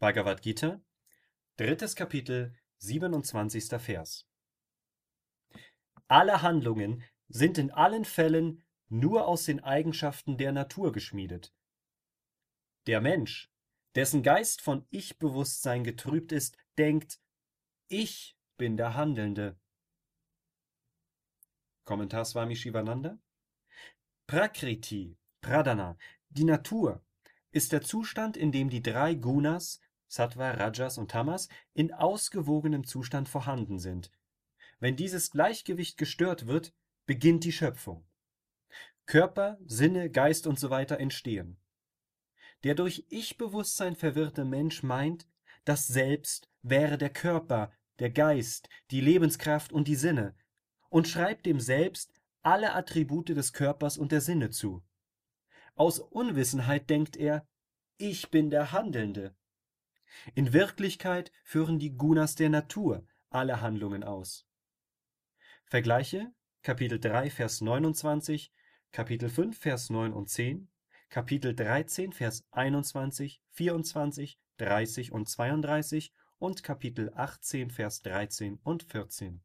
Bhagavad Gita, drittes Kapitel, 27. Vers. Alle Handlungen sind in allen Fällen nur aus den Eigenschaften der Natur geschmiedet. Der Mensch, dessen Geist von Ich-Bewusstsein getrübt ist, denkt, ich bin der Handelnde. Kommentar Swami Shivananda Prakriti, Pradana, die Natur, ist der Zustand, in dem die drei Gunas, Sattva, Rajas und Tamas, in ausgewogenem Zustand vorhanden sind. Wenn dieses Gleichgewicht gestört wird, beginnt die Schöpfung. Körper, Sinne, Geist usw. So entstehen. Der durch Ich-Bewusstsein verwirrte Mensch meint, das Selbst wäre der Körper, der Geist, die Lebenskraft und die Sinne und schreibt dem Selbst alle Attribute des Körpers und der Sinne zu. Aus Unwissenheit denkt er, ich bin der Handelnde. In Wirklichkeit führen die Gunas der Natur alle Handlungen aus. Vergleiche Kapitel 3, Vers 29, Kapitel 5, Vers 9 und 10, Kapitel 13, Vers 21, 24, 30 und 32 und Kapitel 18, Vers 13 und 14.